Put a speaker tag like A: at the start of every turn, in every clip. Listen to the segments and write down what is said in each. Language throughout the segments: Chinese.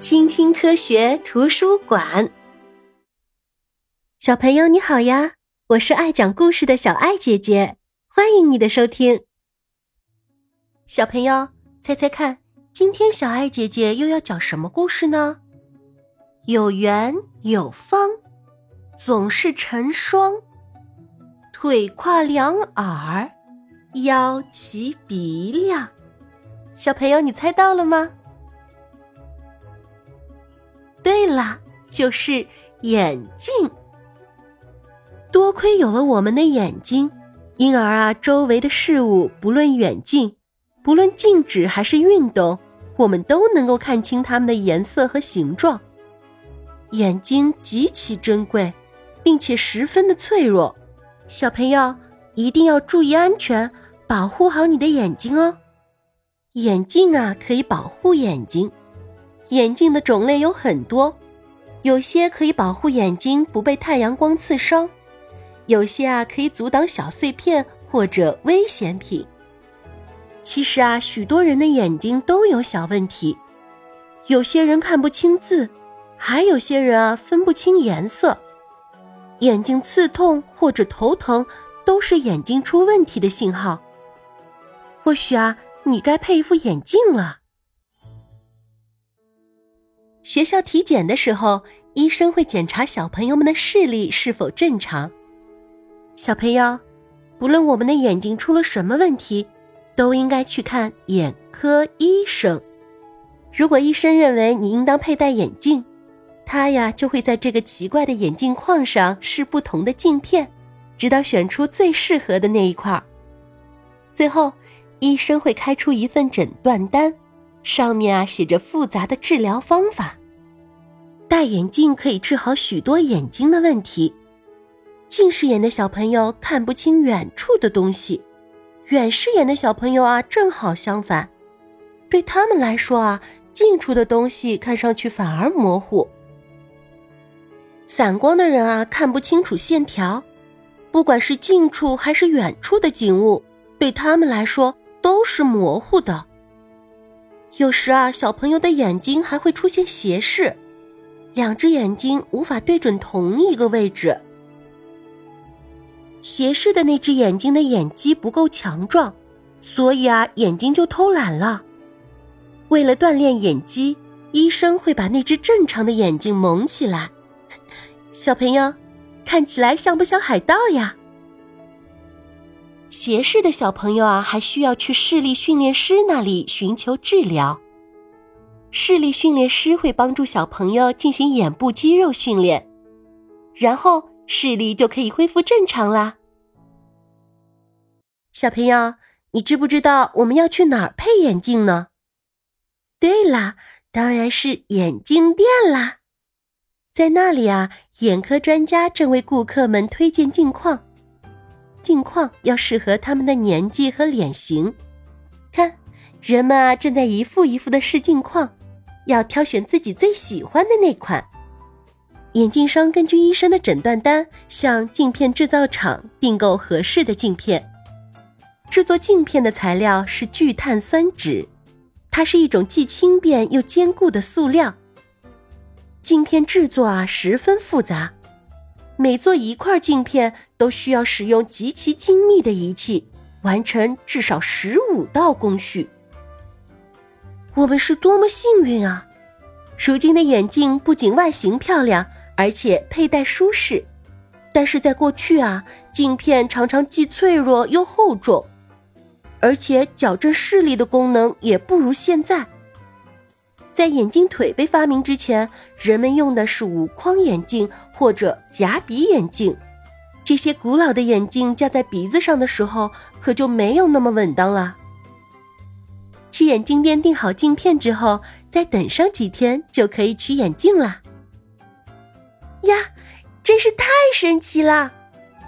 A: 青青科学图书馆，小朋友你好呀！我是爱讲故事的小爱姐姐，欢迎你的收听。小朋友，猜猜看，今天小爱姐姐又要讲什么故事呢？有圆有方，总是成双，腿跨两耳，腰齐鼻梁。小朋友，你猜到了吗？了，就是眼镜。多亏有了我们的眼睛，因而啊，周围的事物不论远近，不论静止还是运动，我们都能够看清它们的颜色和形状。眼睛极其珍贵，并且十分的脆弱。小朋友一定要注意安全，保护好你的眼睛哦。眼镜啊，可以保护眼睛。眼镜的种类有很多，有些可以保护眼睛不被太阳光刺伤，有些啊可以阻挡小碎片或者危险品。其实啊，许多人的眼睛都有小问题，有些人看不清字，还有些人啊分不清颜色。眼睛刺痛或者头疼，都是眼睛出问题的信号。或许啊。你该配一副眼镜了。学校体检的时候，医生会检查小朋友们的视力是否正常。小朋友，不论我们的眼睛出了什么问题，都应该去看眼科医生。如果医生认为你应当佩戴眼镜，他呀就会在这个奇怪的眼镜框上试不同的镜片，直到选出最适合的那一块儿。最后。医生会开出一份诊断单，上面啊写着复杂的治疗方法。戴眼镜可以治好许多眼睛的问题。近视眼的小朋友看不清远处的东西，远视眼的小朋友啊正好相反，对他们来说啊近处的东西看上去反而模糊。散光的人啊看不清楚线条，不管是近处还是远处的景物，对他们来说。都是模糊的。有时啊，小朋友的眼睛还会出现斜视，两只眼睛无法对准同一个位置。斜视的那只眼睛的眼肌不够强壮，所以啊，眼睛就偷懒了。为了锻炼眼肌，医生会把那只正常的眼睛蒙起来。小朋友，看起来像不像海盗呀？斜视的小朋友啊，还需要去视力训练师那里寻求治疗。视力训练师会帮助小朋友进行眼部肌肉训练，然后视力就可以恢复正常啦。小朋友，你知不知道我们要去哪儿配眼镜呢？对啦，当然是眼镜店啦。在那里啊，眼科专家正为顾客们推荐镜框。镜框要适合他们的年纪和脸型，看，人们啊正在一副一副的试镜框，要挑选自己最喜欢的那款。眼镜商根据医生的诊断单，向镜片制造厂订购合适的镜片。制作镜片的材料是聚碳酸酯，它是一种既轻便又坚固的塑料。镜片制作啊十分复杂。每做一块镜片，都需要使用极其精密的仪器，完成至少十五道工序。我们是多么幸运啊！如今的眼镜不仅外形漂亮，而且佩戴舒适。但是在过去啊，镜片常常既脆弱又厚重，而且矫正视力的功能也不如现在。在眼镜腿被发明之前，人们用的是无框眼镜或者夹鼻眼镜。这些古老的眼镜架在鼻子上的时候，可就没有那么稳当了。去眼镜店订好镜片之后，再等上几天就可以取眼镜了。呀，真是太神奇了！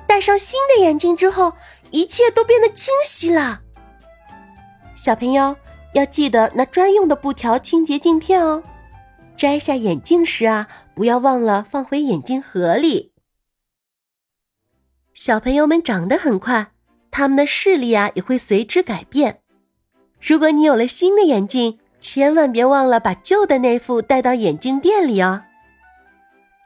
A: 戴上新的眼镜之后，一切都变得清晰了。小朋友。要记得拿专用的布条清洁镜片哦。摘下眼镜时啊，不要忘了放回眼镜盒里。小朋友们长得很快，他们的视力啊也会随之改变。如果你有了新的眼镜，千万别忘了把旧的那副带到眼镜店里哦。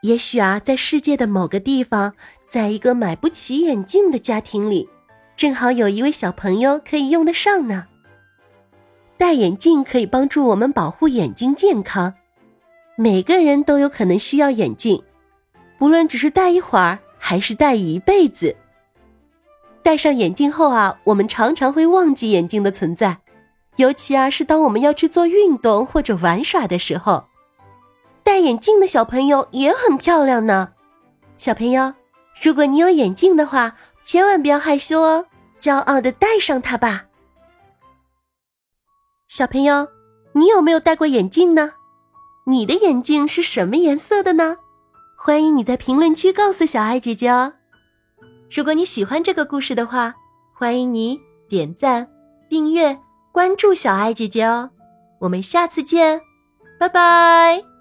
A: 也许啊，在世界的某个地方，在一个买不起眼镜的家庭里，正好有一位小朋友可以用得上呢。戴眼镜可以帮助我们保护眼睛健康。每个人都有可能需要眼镜，不论只是戴一会儿，还是戴一辈子。戴上眼镜后啊，我们常常会忘记眼镜的存在，尤其啊是当我们要去做运动或者玩耍的时候。戴眼镜的小朋友也很漂亮呢，小朋友，如果你有眼镜的话，千万不要害羞哦，骄傲的戴上它吧。小朋友，你有没有戴过眼镜呢？你的眼镜是什么颜色的呢？欢迎你在评论区告诉小爱姐姐哦。如果你喜欢这个故事的话，欢迎你点赞、订阅、关注小爱姐姐哦。我们下次见，拜拜。